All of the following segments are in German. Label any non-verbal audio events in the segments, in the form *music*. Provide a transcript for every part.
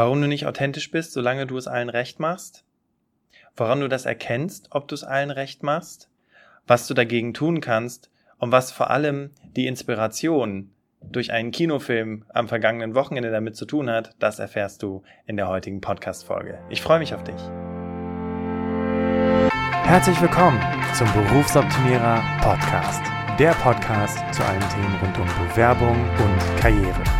warum du nicht authentisch bist, solange du es allen recht machst, woran du das erkennst, ob du es allen recht machst, was du dagegen tun kannst und was vor allem die Inspiration durch einen Kinofilm am vergangenen Wochenende damit zu tun hat, das erfährst du in der heutigen Podcast-Folge. Ich freue mich auf dich. Herzlich willkommen zum Berufsoptimierer Podcast. Der Podcast zu allen Themen rund um Bewerbung und Karriere.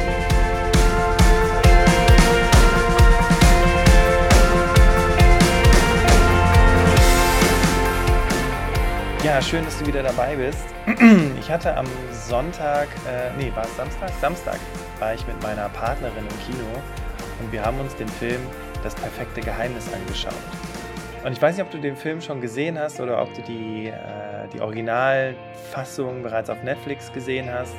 Ja, schön, dass du wieder dabei bist. Ich hatte am Sonntag, äh, nee, war es Samstag? Samstag war ich mit meiner Partnerin im Kino und wir haben uns den Film Das perfekte Geheimnis angeschaut. Und ich weiß nicht, ob du den Film schon gesehen hast oder ob du die, äh, die Originalfassung bereits auf Netflix gesehen hast.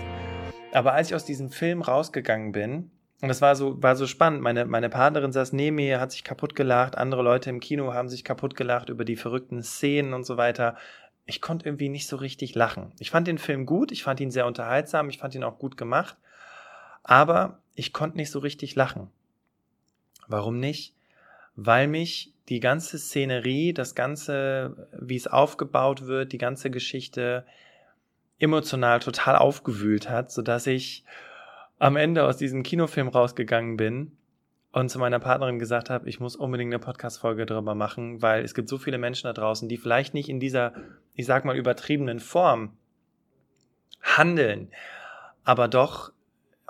Aber als ich aus diesem Film rausgegangen bin, und das war so, war so spannend. Meine, meine Partnerin saß neben mir, hat sich kaputt gelacht. Andere Leute im Kino haben sich kaputt gelacht über die verrückten Szenen und so weiter ich konnte irgendwie nicht so richtig lachen. Ich fand den Film gut, ich fand ihn sehr unterhaltsam, ich fand ihn auch gut gemacht, aber ich konnte nicht so richtig lachen. Warum nicht? Weil mich die ganze Szenerie, das ganze, wie es aufgebaut wird, die ganze Geschichte emotional total aufgewühlt hat, so dass ich am Ende aus diesem Kinofilm rausgegangen bin und zu meiner Partnerin gesagt habe, ich muss unbedingt eine Podcast-Folge darüber machen, weil es gibt so viele Menschen da draußen, die vielleicht nicht in dieser, ich sag mal, übertriebenen Form handeln, aber doch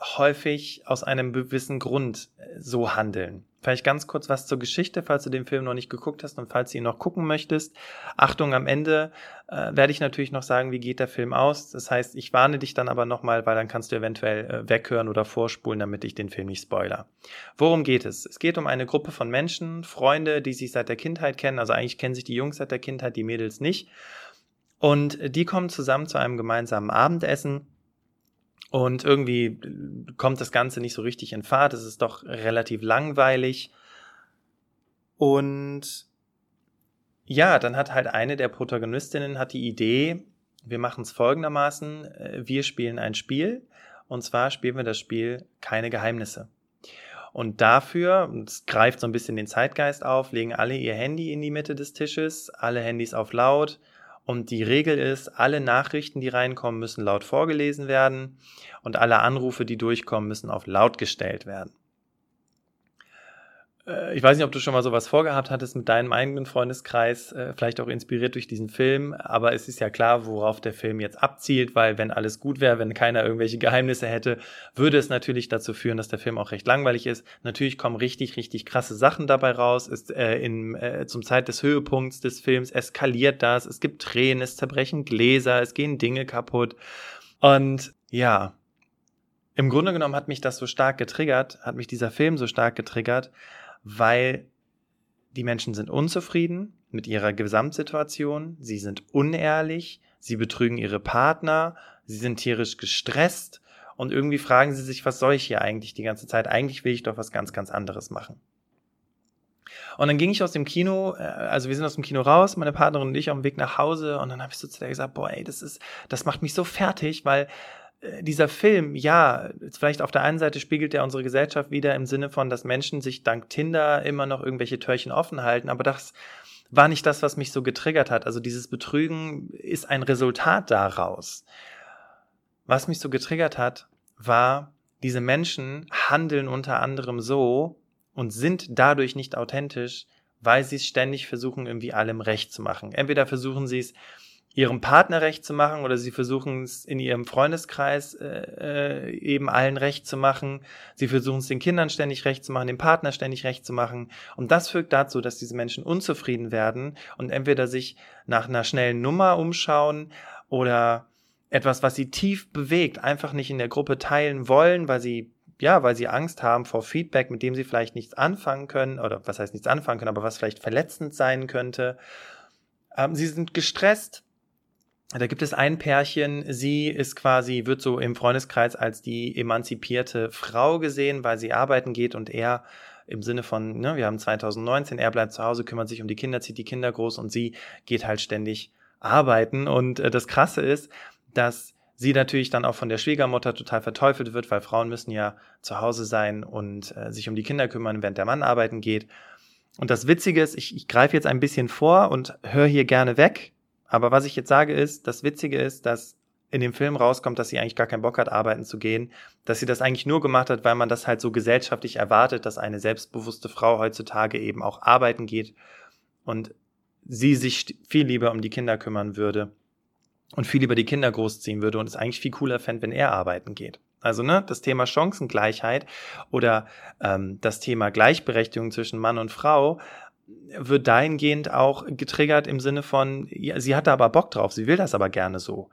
häufig aus einem gewissen Grund so handeln. Vielleicht ganz kurz was zur Geschichte, falls du den Film noch nicht geguckt hast und falls du ihn noch gucken möchtest. Achtung, am Ende äh, werde ich natürlich noch sagen, wie geht der Film aus. Das heißt, ich warne dich dann aber nochmal, weil dann kannst du eventuell äh, weghören oder vorspulen, damit ich den Film nicht spoiler. Worum geht es? Es geht um eine Gruppe von Menschen, Freunde, die sich seit der Kindheit kennen. Also eigentlich kennen sich die Jungs seit der Kindheit, die Mädels nicht. Und die kommen zusammen zu einem gemeinsamen Abendessen und irgendwie kommt das Ganze nicht so richtig in Fahrt. Es ist doch relativ langweilig. Und ja, dann hat halt eine der Protagonistinnen hat die Idee, wir machen es folgendermaßen, äh, wir spielen ein Spiel. Und zwar spielen wir das Spiel Keine Geheimnisse. Und dafür, es greift so ein bisschen den Zeitgeist auf, legen alle ihr Handy in die Mitte des Tisches, alle Handys auf laut, und die Regel ist, alle Nachrichten, die reinkommen, müssen laut vorgelesen werden und alle Anrufe, die durchkommen, müssen auf laut gestellt werden. Äh, ich weiß nicht, ob du schon mal sowas vorgehabt hattest mit deinem eigenen Freundeskreis, äh, vielleicht auch inspiriert durch diesen Film, aber es ist ja klar, worauf der Film jetzt abzielt, weil wenn alles gut wäre, wenn keiner irgendwelche Geheimnisse hätte, würde es natürlich dazu führen, dass der Film auch recht langweilig ist. Natürlich kommen richtig, richtig krasse Sachen dabei raus. Ist äh, in, äh, zum Zeit des Höhepunkts des Films eskaliert das, es gibt Tränen, es zerbrechen Gläser, es gehen Dinge kaputt. Und ja, im Grunde genommen hat mich das so stark getriggert, hat mich dieser Film so stark getriggert, weil die Menschen sind unzufrieden mit ihrer Gesamtsituation, sie sind unehrlich, sie betrügen ihre Partner, sie sind tierisch gestresst und irgendwie fragen sie sich, was soll ich hier eigentlich die ganze Zeit? Eigentlich will ich doch was ganz, ganz anderes machen. Und dann ging ich aus dem Kino, äh, also wir sind aus dem Kino raus, meine Partnerin und ich auf dem Weg nach Hause und dann habe ich so zu der gesagt, boah, ey, das ist, das macht mich so fertig, weil dieser Film, ja, vielleicht auf der einen Seite spiegelt er unsere Gesellschaft wieder im Sinne von, dass Menschen sich dank Tinder immer noch irgendwelche Türchen offen halten, aber das war nicht das, was mich so getriggert hat. Also dieses Betrügen ist ein Resultat daraus. Was mich so getriggert hat, war, diese Menschen handeln unter anderem so und sind dadurch nicht authentisch, weil sie es ständig versuchen, irgendwie allem recht zu machen. Entweder versuchen sie es ihrem Partner recht zu machen oder sie versuchen es in ihrem Freundeskreis äh, äh, eben allen recht zu machen. Sie versuchen es den Kindern ständig recht zu machen, dem Partner ständig recht zu machen. Und das führt dazu, dass diese Menschen unzufrieden werden und entweder sich nach einer schnellen Nummer umschauen oder etwas, was sie tief bewegt, einfach nicht in der Gruppe teilen wollen, weil sie ja, weil sie Angst haben vor Feedback, mit dem sie vielleicht nichts anfangen können, oder was heißt nichts anfangen können, aber was vielleicht verletzend sein könnte. Ähm, sie sind gestresst, da gibt es ein Pärchen, sie ist quasi, wird so im Freundeskreis als die emanzipierte Frau gesehen, weil sie arbeiten geht und er im Sinne von, ne, wir haben 2019, er bleibt zu Hause, kümmert sich um die Kinder, zieht die Kinder groß und sie geht halt ständig arbeiten. Und äh, das Krasse ist, dass sie natürlich dann auch von der Schwiegermutter total verteufelt wird, weil Frauen müssen ja zu Hause sein und äh, sich um die Kinder kümmern, während der Mann arbeiten geht. Und das Witzige ist, ich, ich greife jetzt ein bisschen vor und höre hier gerne weg, aber was ich jetzt sage ist, das Witzige ist, dass in dem Film rauskommt, dass sie eigentlich gar keinen Bock hat, arbeiten zu gehen, dass sie das eigentlich nur gemacht hat, weil man das halt so gesellschaftlich erwartet, dass eine selbstbewusste Frau heutzutage eben auch arbeiten geht und sie sich viel lieber um die Kinder kümmern würde und viel lieber die Kinder großziehen würde und es eigentlich viel cooler fände, wenn er arbeiten geht. Also ne, das Thema Chancengleichheit oder ähm, das Thema Gleichberechtigung zwischen Mann und Frau wird dahingehend auch getriggert im Sinne von, ja, sie hatte aber Bock drauf, sie will das aber gerne so.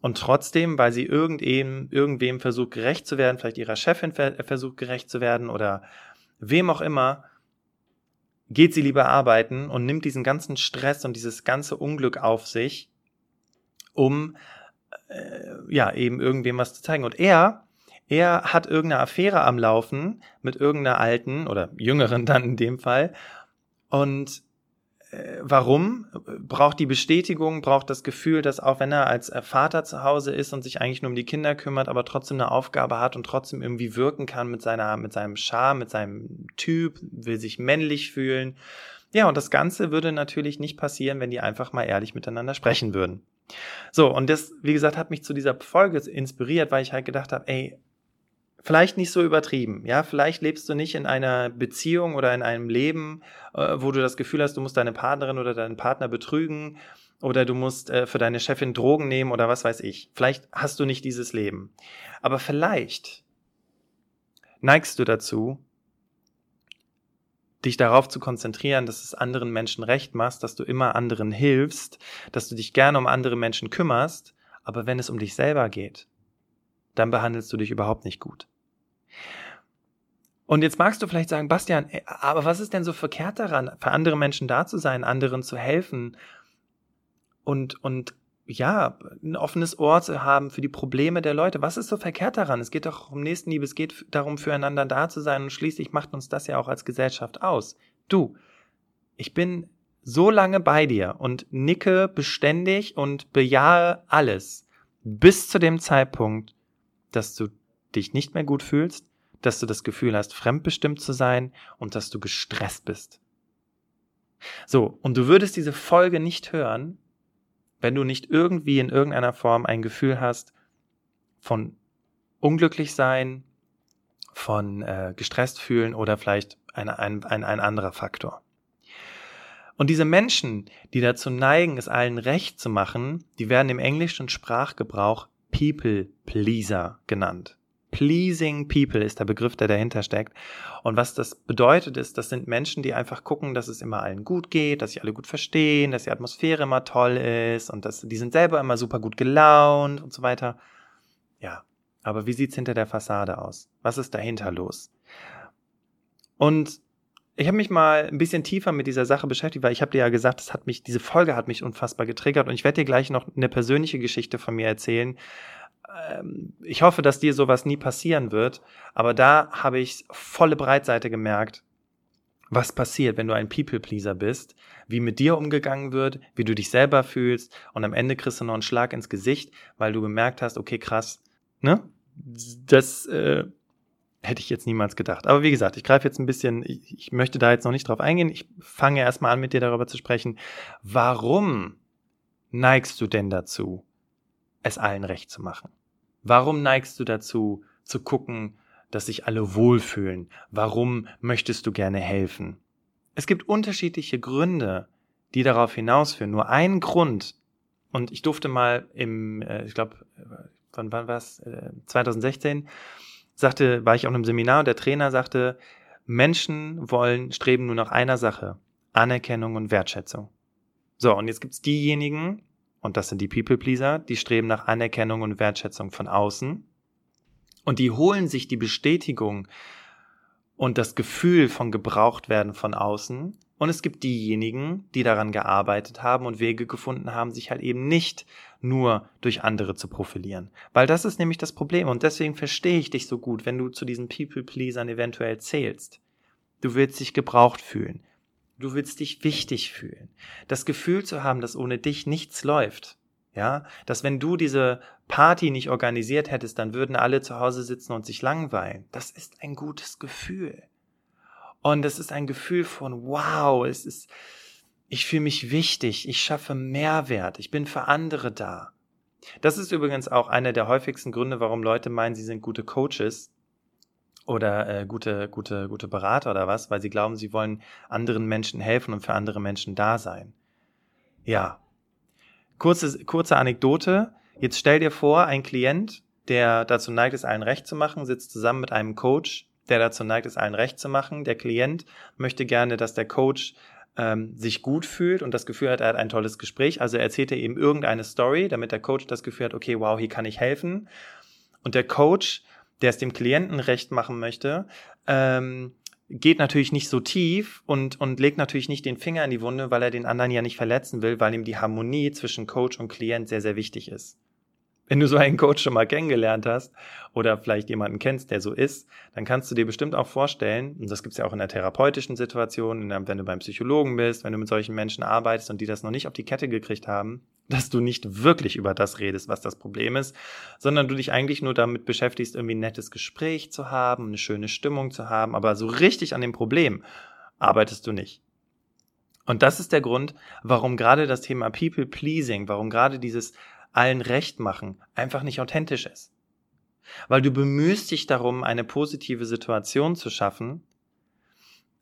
Und trotzdem, weil sie irgendwem, irgendwem versucht gerecht zu werden, vielleicht ihrer Chefin versucht gerecht zu werden oder wem auch immer, geht sie lieber arbeiten und nimmt diesen ganzen Stress und dieses ganze Unglück auf sich, um äh, ja eben irgendwem was zu zeigen. Und er, er hat irgendeine Affäre am Laufen mit irgendeiner alten oder jüngeren dann in dem Fall und äh, warum? Braucht die Bestätigung, braucht das Gefühl, dass auch wenn er als äh, Vater zu Hause ist und sich eigentlich nur um die Kinder kümmert, aber trotzdem eine Aufgabe hat und trotzdem irgendwie wirken kann mit seiner, mit seinem Charme, mit seinem Typ, will sich männlich fühlen. Ja, und das Ganze würde natürlich nicht passieren, wenn die einfach mal ehrlich miteinander sprechen würden. So, und das, wie gesagt, hat mich zu dieser Folge inspiriert, weil ich halt gedacht habe, ey, vielleicht nicht so übertrieben. Ja, vielleicht lebst du nicht in einer Beziehung oder in einem Leben, äh, wo du das Gefühl hast, du musst deine Partnerin oder deinen Partner betrügen oder du musst äh, für deine Chefin Drogen nehmen oder was weiß ich. Vielleicht hast du nicht dieses Leben. Aber vielleicht neigst du dazu, dich darauf zu konzentrieren, dass es anderen Menschen recht machst, dass du immer anderen hilfst, dass du dich gerne um andere Menschen kümmerst, aber wenn es um dich selber geht, dann behandelst du dich überhaupt nicht gut. Und jetzt magst du vielleicht sagen, Bastian, äh, aber was ist denn so verkehrt daran, für andere Menschen da zu sein, anderen zu helfen und, und ja, ein offenes Ohr zu haben für die Probleme der Leute. Was ist so verkehrt daran? Es geht doch um Nächstenliebe, es geht darum, füreinander da zu sein und schließlich macht uns das ja auch als Gesellschaft aus. Du, ich bin so lange bei dir und nicke beständig und bejahe alles bis zu dem Zeitpunkt, dass du dich nicht mehr gut fühlst, dass du das Gefühl hast, fremdbestimmt zu sein und dass du gestresst bist. So, und du würdest diese Folge nicht hören, wenn du nicht irgendwie in irgendeiner Form ein Gefühl hast von unglücklich sein, von äh, gestresst fühlen oder vielleicht ein, ein, ein, ein anderer Faktor. Und diese Menschen, die dazu neigen, es allen recht zu machen, die werden im englischen Sprachgebrauch People Pleaser genannt. Pleasing People ist der Begriff, der dahinter steckt. Und was das bedeutet ist, das sind Menschen, die einfach gucken, dass es immer allen gut geht, dass sich alle gut verstehen, dass die Atmosphäre immer toll ist und dass die sind selber immer super gut gelaunt und so weiter. Ja, aber wie sieht's hinter der Fassade aus? Was ist dahinter los? Und ich habe mich mal ein bisschen tiefer mit dieser Sache beschäftigt, weil ich habe dir ja gesagt, das hat mich, diese Folge hat mich unfassbar getriggert und ich werde dir gleich noch eine persönliche Geschichte von mir erzählen. Ähm, ich hoffe, dass dir sowas nie passieren wird, aber da habe ich volle Breitseite gemerkt, was passiert, wenn du ein People-Pleaser bist, wie mit dir umgegangen wird, wie du dich selber fühlst und am Ende kriegst du noch einen Schlag ins Gesicht, weil du bemerkt hast, okay, krass, ne? Das äh, Hätte ich jetzt niemals gedacht. Aber wie gesagt, ich greife jetzt ein bisschen, ich, ich möchte da jetzt noch nicht drauf eingehen. Ich fange erstmal an, mit dir darüber zu sprechen. Warum neigst du denn dazu, es allen recht zu machen? Warum neigst du dazu, zu gucken, dass sich alle wohlfühlen? Warum möchtest du gerne helfen? Es gibt unterschiedliche Gründe, die darauf hinausführen. Nur ein Grund, und ich durfte mal im, äh, ich glaube, wann war es, 2016, sagte, war ich auf einem Seminar und der Trainer sagte, Menschen wollen, streben nur nach einer Sache, Anerkennung und Wertschätzung. So, und jetzt gibt's diejenigen, und das sind die People-Pleaser, die streben nach Anerkennung und Wertschätzung von außen. Und die holen sich die Bestätigung und das Gefühl von gebraucht werden von außen, Und es gibt diejenigen, die daran gearbeitet haben und Wege gefunden haben, sich halt eben nicht nur durch andere zu profilieren. Weil das ist nämlich das Problem. Und deswegen verstehe ich dich so gut, wenn du zu diesen People-Pleasern eventuell zählst. Du willst dich gebraucht fühlen. Du willst dich wichtig fühlen. Das Gefühl zu haben, dass ohne dich nichts läuft. Ja, dass wenn du diese Party nicht organisiert hättest, dann würden alle zu Hause sitzen und sich langweilen. Das ist ein gutes Gefühl. Und es ist ein Gefühl von wow, es ist, ich fühle mich wichtig, ich schaffe Mehrwert, ich bin für andere da. Das ist übrigens auch einer der häufigsten Gründe, warum Leute meinen, sie sind gute Coaches oder äh, gute, gute, gute Berater oder was, weil sie glauben, sie wollen anderen Menschen helfen und für andere Menschen da sein. Ja. Kurze, kurze Anekdote. Jetzt stell dir vor, ein Klient, der dazu neigt, es allen recht zu machen, sitzt zusammen mit einem Coach, der dazu neigt, es allen recht zu machen. Der Klient möchte gerne, dass der Coach ähm, sich gut fühlt und das Gefühl hat, er hat ein tolles Gespräch. Also erzählt er eben irgendeine Story, damit der Coach das Gefühl hat, okay, wow, hier kann ich helfen. Und der Coach, der es dem Klienten recht machen möchte, ähm, geht natürlich nicht so tief und, und legt natürlich nicht den Finger in die Wunde, weil er den anderen ja nicht verletzen will, weil ihm die Harmonie zwischen Coach und Klient sehr, sehr wichtig ist. Wenn du so einen Coach schon mal kennengelernt hast oder vielleicht jemanden kennst, der so ist, dann kannst du dir bestimmt auch vorstellen, und das gibt's ja auch in der therapeutischen Situation, wenn du beim Psychologen bist, wenn du mit solchen Menschen arbeitest und die das noch nicht auf die Kette gekriegt haben, dass du nicht wirklich über das redest, was das Problem ist, sondern du dich eigentlich nur damit beschäftigst, irgendwie ein nettes Gespräch zu haben, eine schöne Stimmung zu haben, aber so richtig an dem Problem arbeitest du nicht. Und das ist der Grund, warum gerade das Thema People Pleasing, warum gerade dieses allen recht machen einfach nicht authentisch ist. Weil du bemühst dich darum, eine positive Situation zu schaffen.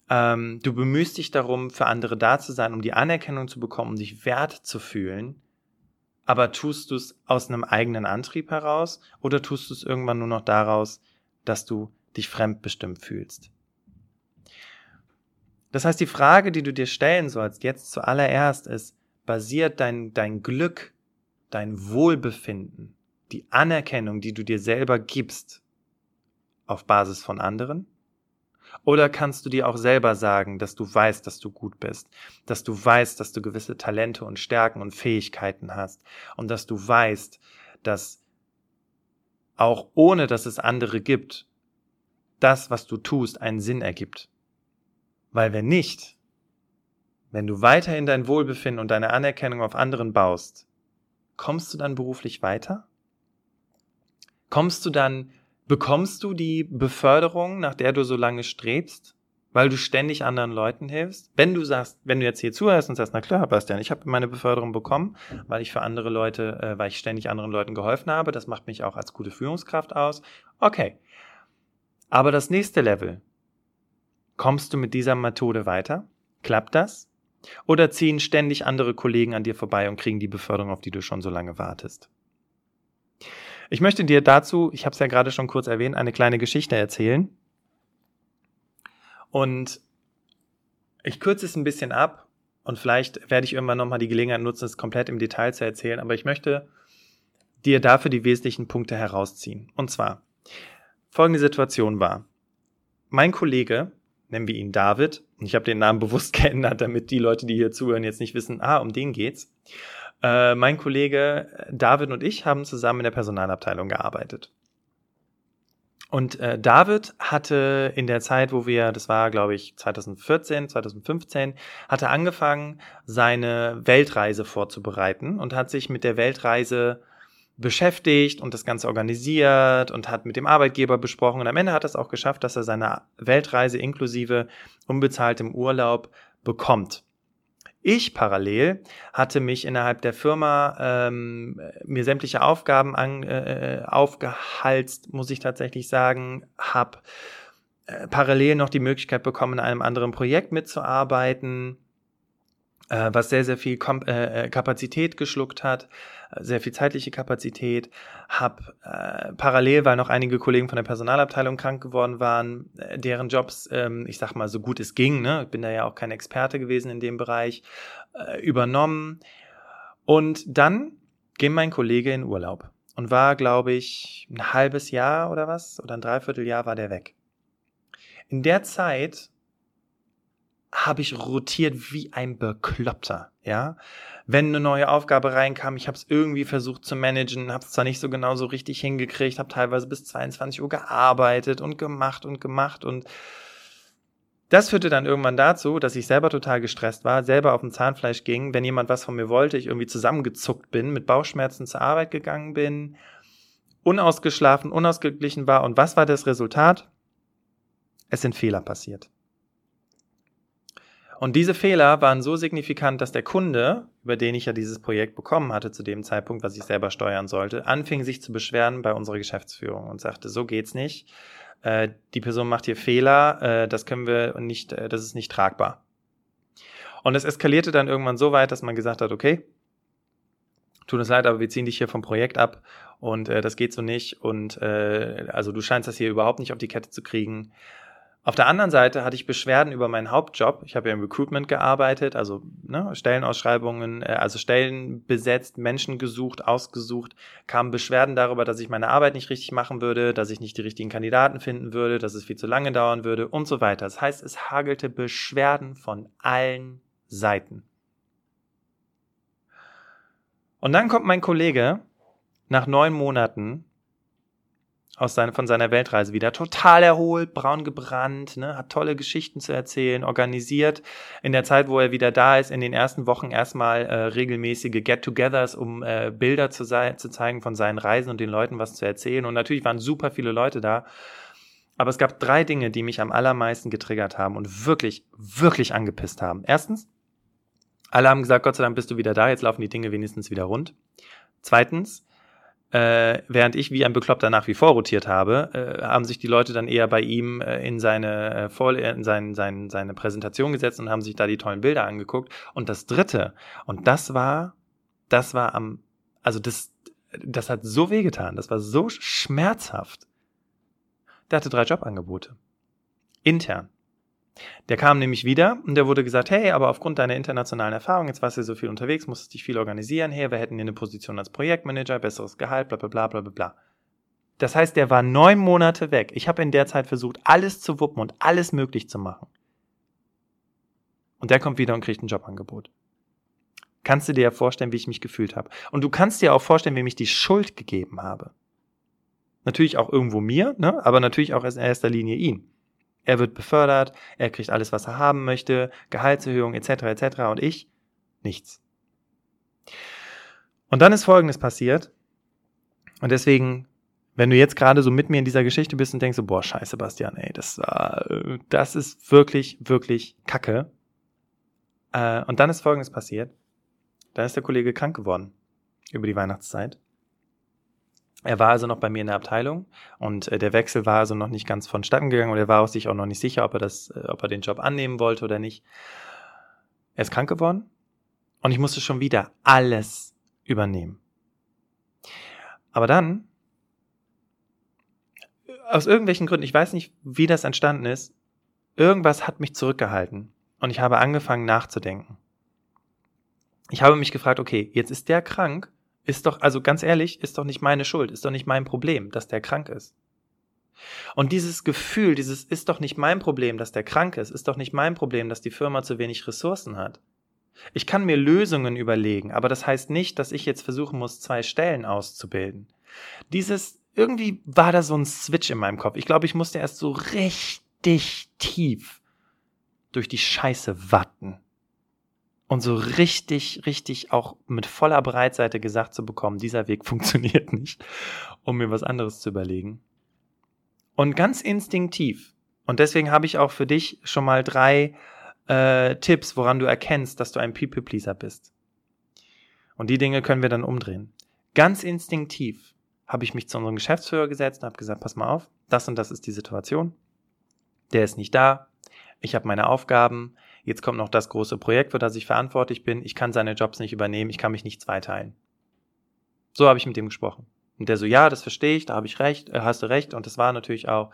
Ähm, du bemühst dich darum, für andere da zu sein, um die Anerkennung zu bekommen, um dich wert zu fühlen. Aber tust du es aus einem eigenen Antrieb heraus oder tust du es irgendwann nur noch daraus, dass du dich fremdbestimmt fühlst? Das heißt, die Frage, die du dir stellen sollst, jetzt zuallererst ist, basiert dein, dein Glück dein Wohlbefinden, die Anerkennung, die du dir selber gibst, auf Basis von anderen? Oder kannst du dir auch selber sagen, dass du weißt, dass du gut bist, dass du weißt, dass du gewisse Talente und Stärken und Fähigkeiten hast und dass du weißt, dass auch ohne dass es andere gibt, das, was du tust, einen Sinn ergibt. Weil wenn nicht, wenn du weiterhin dein Wohlbefinden und deine Anerkennung auf anderen baust, kommst du dann beruflich weiter? Kommst du dann, bekommst du die Beförderung, nach der du so lange strebst, weil du ständig anderen Leuten hilfst? Wenn du sagst, wenn du jetzt hier zuhörst und sagst, na klar, Bastian, ich habe meine Beförderung bekommen, weil ich für andere Leute, äh, weil ich ständig anderen Leuten geholfen habe, das macht mich auch als gute Führungskraft aus. Okay. Aber das nächste Level, kommst du mit dieser Methode weiter? Klappt das? Oder ziehen ständig andere Kollegen an dir vorbei und kriegen die Beförderung, auf die du schon so lange wartest? Ich möchte dir dazu, ich habe es ja gerade schon kurz erwähnt, eine kleine Geschichte erzählen. Und ich kürze es ein bisschen ab und vielleicht werde ich irgendwann nochmal die Gelegenheit nutzen, es komplett im Detail zu erzählen, aber ich möchte dir dafür die wesentlichen Punkte herausziehen. Und zwar, folgende Situation war. Mein Kollege nennen wir ihn David. Ich habe den Namen *laughs* bewusst geändert, damit die Leute, die hier zuhören, jetzt nicht wissen, ah, um den geht's. Äh, mein Kollege David und ich haben zusammen in der Personalabteilung gearbeitet. Und äh, David hatte in der Zeit, wo wir, das war glaube ich 2014, 2015, hatte angefangen, seine Weltreise vorzubereiten und hat sich mit der Weltreise beschäftigt und das Ganze organisiert und hat mit dem Arbeitgeber besprochen. Und am Ende hat er es auch geschafft, dass er seine Weltreise inklusive unbezahltem Urlaub bekommt. Ich parallel hatte mich innerhalb der Firma ähm, mir sämtliche Aufgaben an, äh, aufgehalst, muss ich tatsächlich sagen, habe äh, parallel noch die Möglichkeit bekommen, in einem anderen Projekt mitzuarbeiten, äh, was sehr, sehr viel Kom äh, äh Kapazität geschluckt hat, äh, sehr viel zeitliche Kapazität, Hab äh, parallel, weil noch einige Kollegen von der Personalabteilung krank geworden waren, äh, deren Jobs, ähm, ich sag mal, so gut es ging, ne, bin da ja auch kein Experte gewesen in dem Bereich, übernommen. Und dann ging mein Kollege in Urlaub und war, glaube ich, ein halbes Jahr oder was, oder ein Dreivierteljahr war der weg. In der Zeit habe ich rotiert wie ein Bekloppter, ja. Wenn eine neue Aufgabe reinkam, ich habe es irgendwie versucht zu managen, habe es zwar nicht so genau so richtig hingekriegt, habe teilweise bis 22 Uhr gearbeitet und gemacht und gemacht und das führte dann irgendwann dazu, dass ich selber total gestresst war, selber auf dem Zahnfleisch ging, wenn jemand was von mir wollte, ich irgendwie zusammengezuckt bin, mit Bauchschmerzen zur Arbeit gegangen bin, unausgeschlafen, unausgeglichen war. Und was war das Resultat? Es sind Fehler passiert. Und diese Fehler waren so signifikant, dass der Kunde, über den ich ja dieses Projekt bekommen hatte zu dem Zeitpunkt, was ich selber steuern sollte, anfing sich zu beschweren bei unserer Geschäftsführung und sagte, so geht's nicht. Äh, die Person macht hier Fehler, äh, das können wir nicht, äh, das ist nicht tragbar. Und es eskalierte dann irgendwann so weit, dass man gesagt hat, okay, tut uns leid, aber wir ziehen dich hier vom Projekt ab und äh, das geht so nicht und äh, also du scheinst das hier überhaupt nicht auf die Kette zu kriegen. Auf der anderen Seite hatte ich Beschwerden über meinen Hauptjob. Ich habe ja im Recruitment gearbeitet, also ne, Stellenausschreibungen, äh, also Stellen besetzt, Menschen gesucht, ausgesucht, kamen Beschwerden darüber, dass ich meine Arbeit nicht richtig machen würde, dass ich nicht die richtigen Kandidaten finden würde, dass es viel zu lange dauern würde und so weiter. Das heißt, es hagelte Beschwerden von allen Seiten. Und dann kommt mein Kollege nach neun Monaten aus seine, von seiner Weltreise wieder. Total erholt, braun gebrannt, ne, hat tolle Geschichten zu erzählen, organisiert in der Zeit, wo er wieder da ist, in den ersten Wochen erstmal äh, regelmäßige Get-togethers, um äh, Bilder zu, zu zeigen von seinen Reisen und den Leuten was zu erzählen. Und natürlich waren super viele Leute da. Aber es gab drei Dinge, die mich am allermeisten getriggert haben und wirklich, wirklich angepisst haben. Erstens, alle haben gesagt, Gott sei Dank bist du wieder da, jetzt laufen die Dinge wenigstens wieder rund. Zweitens, äh, während ich wie ein Bekloppter nach wie vor rotiert habe, äh, haben sich die Leute dann eher bei ihm äh, in seine äh, Vor in sein, sein, seine Präsentation gesetzt und haben sich da die tollen Bilder angeguckt. Und das Dritte, und das war, das war am, also das, das hat so wehgetan, das war so schmerzhaft. Der hatte drei Jobangebote. Intern. Der kam nämlich wieder und der wurde gesagt, hey, aber aufgrund deiner internationalen Erfahrung, jetzt warst du so viel unterwegs, musstest dich viel organisieren, hey, wir hätten hier eine Position als Projektmanager, besseres Gehalt, bla bla bla bla bla. Das heißt, der war neun Monate weg. Ich habe in der Zeit versucht, alles zu wuppen und alles möglich zu machen. Und der kommt wieder und kriegt ein Jobangebot. Kannst du dir ja vorstellen, wie ich mich gefühlt habe. Und du kannst dir auch vorstellen, wem ich die Schuld gegeben habe. Natürlich auch irgendwo mir, ne? aber natürlich auch in erster Linie ihn. Er wird befördert, er kriegt alles, was er haben möchte, Gehaltserhöhung etc. etc. und ich nichts. Und dann ist Folgendes passiert. Und deswegen, wenn du jetzt gerade so mit mir in dieser Geschichte bist und denkst so, boah, scheiße, Bastian, ey, das, äh, das ist wirklich, wirklich Kacke. Äh, und dann ist Folgendes passiert. Dann ist der Kollege krank geworden über die Weihnachtszeit. Er war also noch bei mir in der Abteilung und äh, der Wechsel war also noch nicht ganz vonstatten gegangen und er war sich auch noch nicht sicher, ob er das, äh, ob er den Job annehmen wollte oder nicht. Er ist krank geworden und ich musste schon wieder alles übernehmen. Aber dann, aus irgendwelchen Gründen, ich weiß nicht, wie das entstanden ist, irgendwas hat mich zurückgehalten und ich habe angefangen nachzudenken. Ich habe mich gefragt, okay, jetzt ist der krank ist doch, also ganz ehrlich, ist doch nicht meine Schuld, ist doch nicht mein Problem, dass der krank ist. Und dieses Gefühl, dieses ist doch nicht mein Problem, dass der krank ist, ist doch nicht mein Problem, dass die Firma zu wenig Ressourcen hat. Ich kann mir Lösungen überlegen, aber das heißt nicht, dass ich jetzt versuchen muss, zwei Stellen auszubilden. Dieses, irgendwie war da so ein Switch in meinem Kopf. Ich glaube, ich musste erst so richtig tief durch die Scheiße und so richtig, richtig auch mit voller Breitseite gesagt zu bekommen, dieser Weg *laughs* funktioniert nicht, um mir was anderes zu überlegen. Und ganz instinktiv, und deswegen habe ich auch für dich schon mal drei äh, Tipps, woran du erkennst, dass du ein People-Pleaser bist. Und die Dinge können wir dann umdrehen. Ganz instinktiv habe ich mich zu unserem Geschäftsführer gesetzt und habe gesagt, pass mal auf, das und das ist die Situation. Der ist nicht da. Ich habe meine Aufgaben. Jetzt kommt noch das große Projekt, für das ich verantwortlich bin. Ich kann seine Jobs nicht übernehmen, ich kann mich nicht zweiteilen. So habe ich mit dem gesprochen. Und der so, ja, das verstehe ich, da habe ich recht, äh, hast du recht. Und das war natürlich auch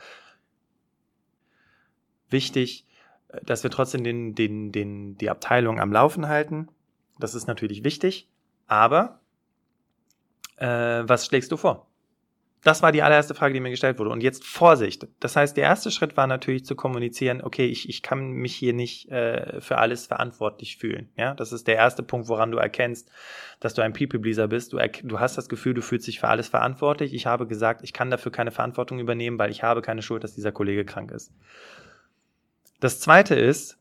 wichtig, äh, dass wir trotzdem den, den, den, die Abteilung am Laufen halten. Das ist natürlich wichtig. Aber äh, was schlägst du vor? Das war die allererste Frage, die mir gestellt wurde. Und jetzt Vorsicht. Das heißt, der erste Schritt war natürlich zu kommunizieren, okay, ich, ich kann mich hier nicht äh, für alles verantwortlich fühlen. Ja, das ist der erste Punkt, woran du erkennst, dass du ein People-Pleaser bist. Du, du hast das Gefühl, du fühlst dich für alles verantwortlich. Ich habe gesagt, ich kann dafür keine Verantwortung übernehmen, weil ich habe keine Schuld, dass dieser Kollege krank ist. Das zweite ist,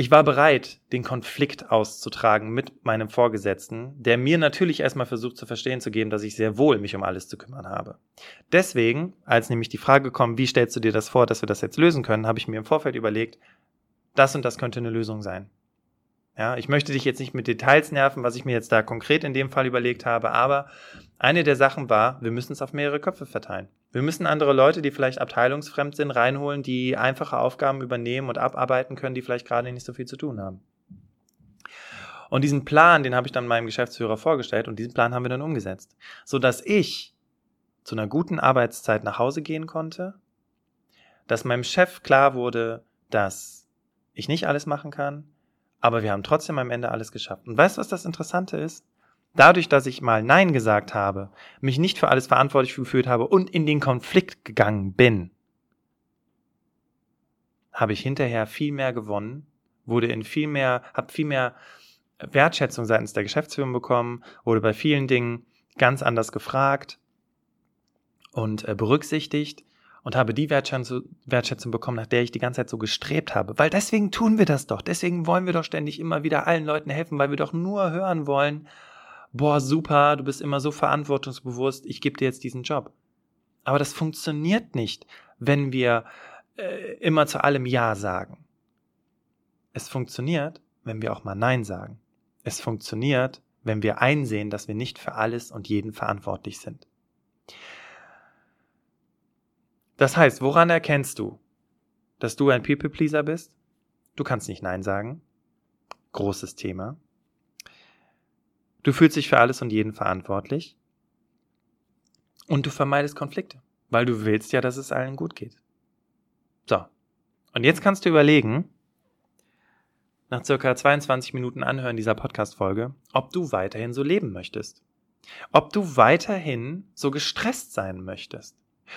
ich war bereit, den Konflikt auszutragen mit meinem Vorgesetzten, der mir natürlich erstmal versucht zu verstehen zu geben, dass ich sehr wohl mich um alles zu kümmern habe. Deswegen, als nämlich die Frage kommt, wie stellst du dir das vor, dass wir das jetzt lösen können, habe ich mir im Vorfeld überlegt, das und das könnte eine Lösung sein. Ja, ich möchte dich jetzt nicht mit Details nerven, was ich mir jetzt da konkret in dem Fall überlegt habe, aber eine der Sachen war, wir müssen es auf mehrere Köpfe verteilen. Wir müssen andere Leute, die vielleicht abteilungsfremd sind, reinholen, die einfache Aufgaben übernehmen und abarbeiten können, die vielleicht gerade nicht so viel zu tun haben. Und diesen Plan, den habe ich dann meinem Geschäftsführer vorgestellt und diesen Plan haben wir dann umgesetzt, so dass ich zu einer guten Arbeitszeit nach Hause gehen konnte, dass meinem Chef klar wurde, dass ich nicht alles machen kann, aber wir haben trotzdem am Ende alles geschafft. Und weißt du, was das Interessante ist? Dadurch, dass ich mal Nein gesagt habe, mich nicht für alles verantwortlich gefühlt habe und in den Konflikt gegangen bin, habe ich hinterher viel mehr gewonnen, wurde in viel mehr, habe viel mehr Wertschätzung seitens der Geschäftsführung bekommen, wurde bei vielen Dingen ganz anders gefragt und äh, berücksichtigt und habe die Wertschätzung bekommen, nach der ich die ganze Zeit so gestrebt habe. Weil deswegen tun wir das doch. Deswegen wollen wir doch ständig immer wieder allen Leuten helfen, weil wir doch nur hören wollen, boah, super, du bist immer so verantwortungsbewusst, ich gebe dir jetzt diesen Job. Aber das funktioniert nicht, wenn wir äh, immer zu allem Ja sagen. Es funktioniert, wenn wir auch mal Nein sagen. Es funktioniert, wenn wir einsehen, dass wir nicht für alles und jeden verantwortlich sind. Das heißt, woran erkennst du, dass du ein People-Pleaser bist? Du kannst nicht Nein sagen. Großes Thema. Du fühlst dich für alles und jeden verantwortlich. Und du vermeidest Konflikte, weil du willst ja, dass es allen gut geht. So. Und jetzt kannst du überlegen, nach circa 22 Minuten Anhören dieser Podcast-Folge, ob du weiterhin so leben möchtest. Ob du weiterhin so gestresst sein möchtest.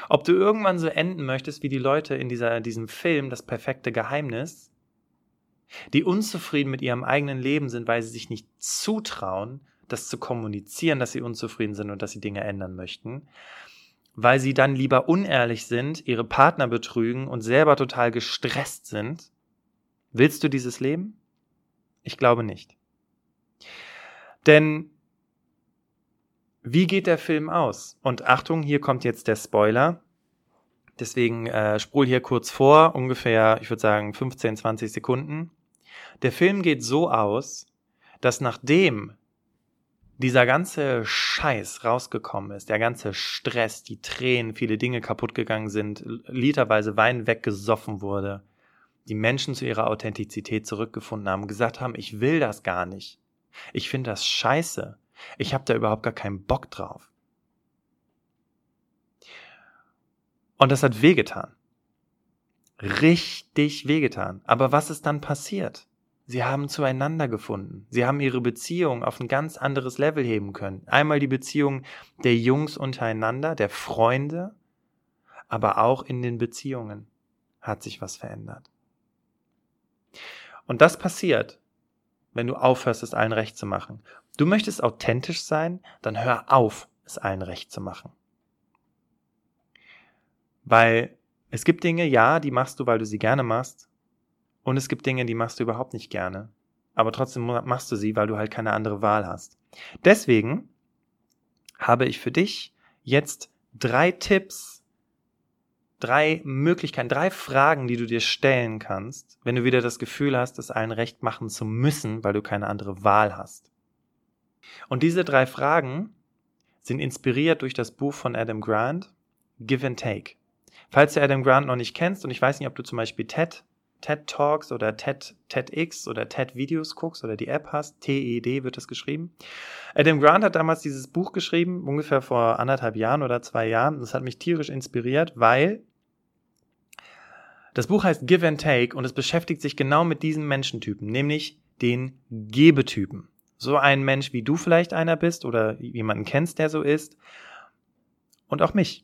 Ob du irgendwann so enden möchtest wie die Leute in dieser, diesem Film Das perfekte Geheimnis, die unzufrieden mit ihrem eigenen Leben sind, weil sie sich nicht zutrauen, das zu kommunizieren, dass sie unzufrieden sind und dass sie Dinge ändern möchten, weil sie dann lieber unehrlich sind, ihre Partner betrügen und selber total gestresst sind. Willst du dieses Leben? Ich glaube nicht. Denn wie geht der Film aus? Und Achtung, hier kommt jetzt der Spoiler. Deswegen äh, spul hier kurz vor, ungefähr, ich würde sagen, 15, 20 Sekunden. Der Film geht so aus, dass nachdem dieser ganze Scheiß rausgekommen ist, der ganze Stress, die Tränen, viele Dinge kaputt gegangen sind, literweise Wein weggesoffen wurde, die Menschen zu ihrer Authentizität zurückgefunden haben, gesagt haben, ich will das gar nicht. Ich finde das scheiße. Ich habe da überhaupt gar keinen Bock drauf. Und das hat wehgetan. Richtig wehgetan. Aber was ist dann passiert? Sie haben zueinander gefunden. Sie haben ihre Beziehung auf ein ganz anderes Level heben können. Einmal die Beziehung der Jungs untereinander, der Freunde, aber auch in den Beziehungen hat sich was verändert. Und das passiert, wenn du aufhörst, es allen recht zu machen. Du möchtest authentisch sein, dann hör auf, es allen recht zu machen. Weil es gibt Dinge, ja, die machst du, weil du sie gerne machst. Und es gibt Dinge, die machst du überhaupt nicht gerne. Aber trotzdem machst du sie, weil du halt keine andere Wahl hast. Deswegen habe ich für dich jetzt drei Tipps, drei Möglichkeiten, drei Fragen, die du dir stellen kannst, wenn du wieder das Gefühl hast, es allen recht machen zu müssen, weil du keine andere Wahl hast. Und diese drei Fragen sind inspiriert durch das Buch von Adam Grant, Give and Take. Falls du Adam Grant noch nicht kennst und ich weiß nicht, ob du zum Beispiel TED, TED Talks oder TED, TEDx oder TED Videos guckst oder die App hast, TED wird das geschrieben. Adam Grant hat damals dieses Buch geschrieben, ungefähr vor anderthalb Jahren oder zwei Jahren. Das hat mich tierisch inspiriert, weil das Buch heißt Give and Take und es beschäftigt sich genau mit diesem Menschentypen, nämlich den Gebetypen so ein Mensch, wie du vielleicht einer bist oder jemanden kennst, der so ist. und auch mich.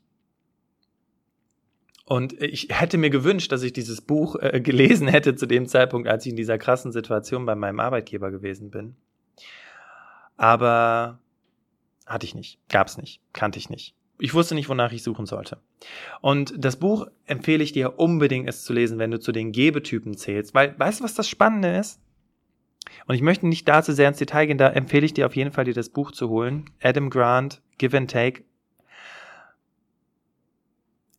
Und ich hätte mir gewünscht, dass ich dieses Buch äh, gelesen hätte zu dem Zeitpunkt, als ich in dieser krassen Situation bei meinem Arbeitgeber gewesen bin. Aber hatte ich nicht, gab's nicht, kannte ich nicht. Ich wusste nicht, wonach ich suchen sollte. Und das Buch empfehle ich dir unbedingt, es zu lesen, wenn du zu den Gebetypen zählst. Weil, weißt du, was das Spannende ist? Und ich möchte nicht da zu sehr ins Detail gehen, da empfehle ich dir auf jeden Fall, dir das Buch zu holen. Adam Grant, Give and Take.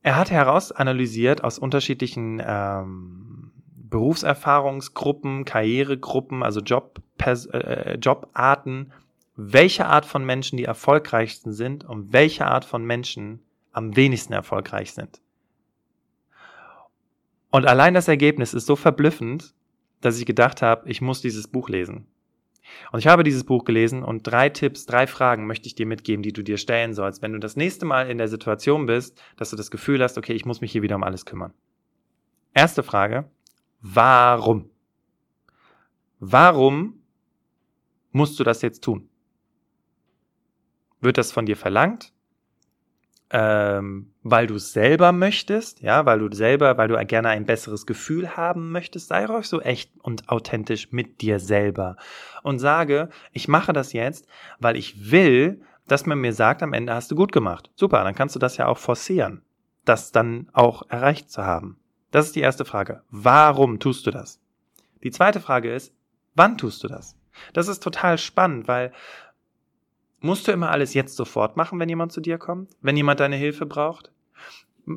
Er hat herausanalysiert aus unterschiedlichen ähm, Berufserfahrungsgruppen, Karrieregruppen, also Job, äh, Jobarten, welche Art von Menschen die erfolgreichsten sind und welche Art von Menschen am wenigsten erfolgreich sind. Und allein das Ergebnis ist so verblüffend, dass ich gedacht habe, ich muss dieses Buch lesen. Und ich habe dieses Buch gelesen und drei Tipps, drei Fragen möchte ich dir mitgeben, die du dir stellen sollst, wenn du das nächste Mal in der Situation bist, dass du das Gefühl hast, okay, ich muss mich hier wieder um alles kümmern. Erste Frage, warum? Warum musst du das jetzt tun? Wird das von dir verlangt? Ähm, weil du selber möchtest, ja, weil du selber, weil du gerne ein besseres Gefühl haben möchtest, sei ruhig so echt und authentisch mit dir selber und sage, ich mache das jetzt, weil ich will, dass man mir sagt, am Ende hast du gut gemacht. Super, dann kannst du das ja auch forcieren, das dann auch erreicht zu haben. Das ist die erste Frage. Warum tust du das? Die zweite Frage ist, wann tust du das? Das ist total spannend, weil Musst du immer alles jetzt sofort machen, wenn jemand zu dir kommt? Wenn jemand deine Hilfe braucht?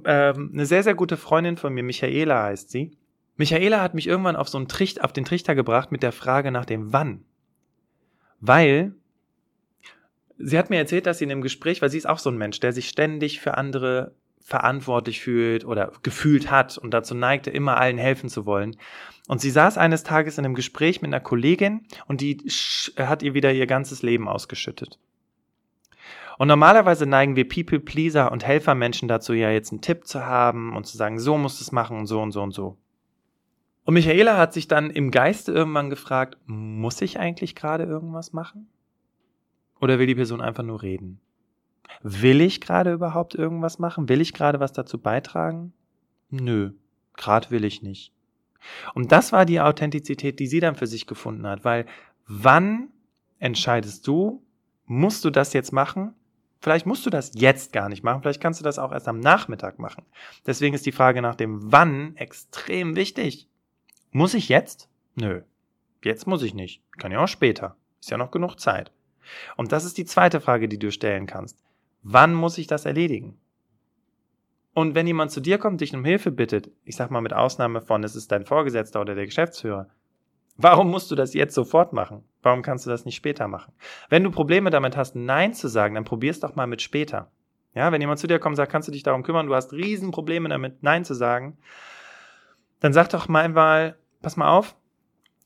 Ähm, eine sehr, sehr gute Freundin von mir, Michaela heißt sie. Michaela hat mich irgendwann auf so einen Trichter, auf den Trichter gebracht mit der Frage nach dem Wann. Weil sie hat mir erzählt, dass sie in einem Gespräch, weil sie ist auch so ein Mensch, der sich ständig für andere verantwortlich fühlt oder gefühlt hat und dazu neigte, immer allen helfen zu wollen. Und sie saß eines Tages in einem Gespräch mit einer Kollegin und die hat ihr wieder ihr ganzes Leben ausgeschüttet. Und normalerweise neigen wir People-Pleaser und Helfermenschen dazu, ja jetzt einen Tipp zu haben und zu sagen, so musst du es machen und so und so und so. Und Michaela hat sich dann im Geiste irgendwann gefragt, muss ich eigentlich gerade irgendwas machen? Oder will die Person einfach nur reden? Will ich gerade überhaupt irgendwas machen? Will ich gerade was dazu beitragen? Nö, gerade will ich nicht. Und das war die Authentizität, die sie dann für sich gefunden hat, weil wann entscheidest du, musst du das jetzt machen Vielleicht musst du das jetzt gar nicht machen, vielleicht kannst du das auch erst am Nachmittag machen. Deswegen ist die Frage nach dem Wann extrem wichtig. Muss ich jetzt? Nö. Jetzt muss ich nicht. Kann ja auch später. Ist ja noch genug Zeit. Und das ist die zweite Frage, die du stellen kannst. Wann muss ich das erledigen? Und wenn jemand zu dir kommt, dich um Hilfe bittet, ich sag mal mit Ausnahme von, es ist dein Vorgesetzter oder der Geschäftsführer, Warum musst du das jetzt sofort machen? Warum kannst du das nicht später machen? Wenn du Probleme damit hast, Nein zu sagen, dann probier's doch mal mit später. Ja, wenn jemand zu dir kommt und sagt, kannst du dich darum kümmern, du hast Riesenprobleme damit, Nein zu sagen, dann sag doch mal einmal, pass mal auf,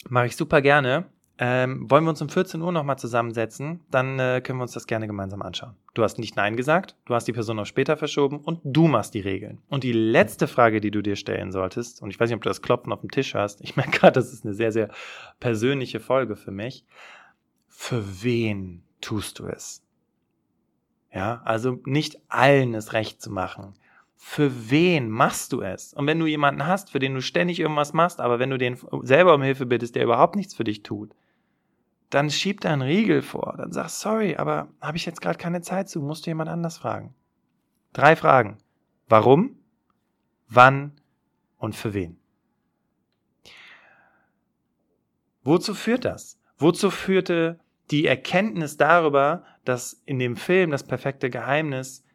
mache ich super gerne, ähm, wollen wir uns um 14 Uhr nochmal zusammensetzen? Dann äh, können wir uns das gerne gemeinsam anschauen. Du hast nicht Nein gesagt, du hast die Person auf später verschoben und du machst die Regeln. Und die letzte Frage, die du dir stellen solltest, und ich weiß nicht, ob du das Klopfen auf dem Tisch hast, ich *laughs* merke gerade, das ist eine sehr, sehr persönliche Folge für mich. Für wen tust du es? Ja, also nicht allen es recht zu machen. Für wen machst du es? Und wenn du jemanden hast, für den du ständig irgendwas machst, aber wenn du den selber um Hilfe bittest, der überhaupt nichts für dich tut, dann schieb da einen Riegel vor. Dann sag, sorry, aber habe ich jetzt gerade keine Zeit zu, musst du jemand anders fragen. Drei Fragen. Warum? Wann? Und für wen? Wozu führt das? Wozu führte die Erkenntnis darüber, dass in dem Film das perfekte Geheimnis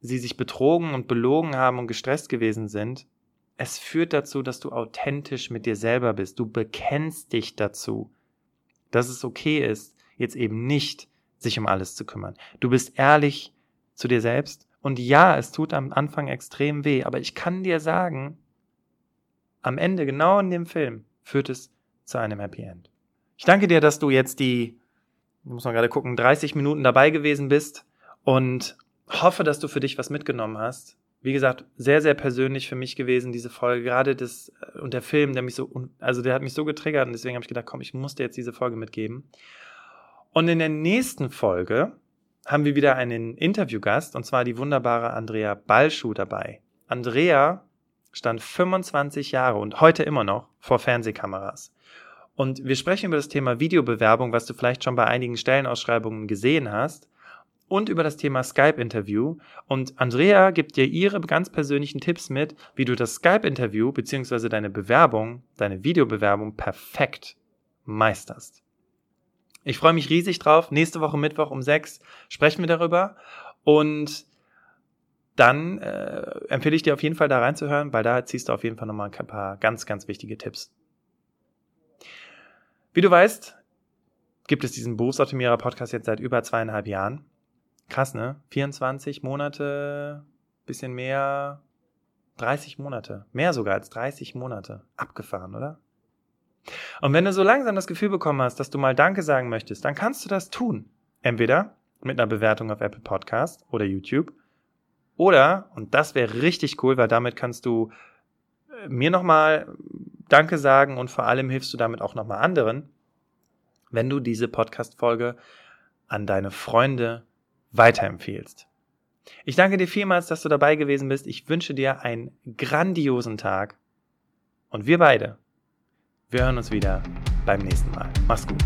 sie sich betrogen und belogen haben und gestresst gewesen sind? Es führt dazu, dass du authentisch mit dir selber bist. Du bekennst dich dazu dass es okay ist, jetzt eben nicht sich um alles zu kümmern. Du bist ehrlich zu dir selbst und ja, es tut am Anfang extrem weh, aber ich kann dir sagen, am Ende, genau in dem Film, führt es zu einem Happy End. Ich danke dir, dass du jetzt die, muss man gerade gucken, 30 Minuten dabei gewesen bist und hoffe, dass du für dich was mitgenommen hast wie gesagt, sehr, sehr persönlich für mich gewesen, diese Folge. Gerade das äh, und der Film, der mich so, also der hat mich so getriggert und deswegen habe ich gedacht, komm, ich muss dir jetzt diese Folge mitgeben. Und in der nächsten Folge haben wir wieder einen Interviewgast und zwar die wunderbare Andrea Ballschuh dabei. Andrea stand 25 Jahre und heute immer noch vor Fernsehkameras. Und wir sprechen über das Thema Videobewerbung, was du vielleicht schon bei einigen Stellenausschreibungen gesehen hast, und über das Thema Skype-Interview. Und Andrea gibt dir ihre ganz persönlichen Tipps mit, wie du das Skype-Interview bzw. deine Bewerbung, deine Videobewerbung perfekt meisterst. Ich freue mich riesig drauf. Nächste Woche Mittwoch um sechs sprechen wir darüber. Und dann äh, empfehle ich dir auf jeden Fall da reinzuhören, weil da ziehst du auf jeden Fall nochmal ein paar ganz, ganz wichtige Tipps. Wie du weißt, gibt es diesen Berufsoptimierer Podcast jetzt seit über zweieinhalb Jahren. Krass, ne? 24 Monate, bisschen mehr, 30 Monate. Mehr sogar als 30 Monate. Abgefahren, oder? Und wenn du so langsam das Gefühl bekommen hast, dass du mal Danke sagen möchtest, dann kannst du das tun. Entweder mit einer Bewertung auf Apple Podcast oder YouTube. Oder, und das wäre richtig cool, weil damit kannst du äh, mir nochmal Danke sagen und vor allem hilfst du damit auch nochmal anderen, wenn du diese Podcast-Folge an deine Freunde weiterempfehlst. Ich danke dir vielmals, dass du dabei gewesen bist. Ich wünsche dir einen grandiosen Tag. Und wir beide, wir hören uns wieder beim nächsten Mal. Mach's gut.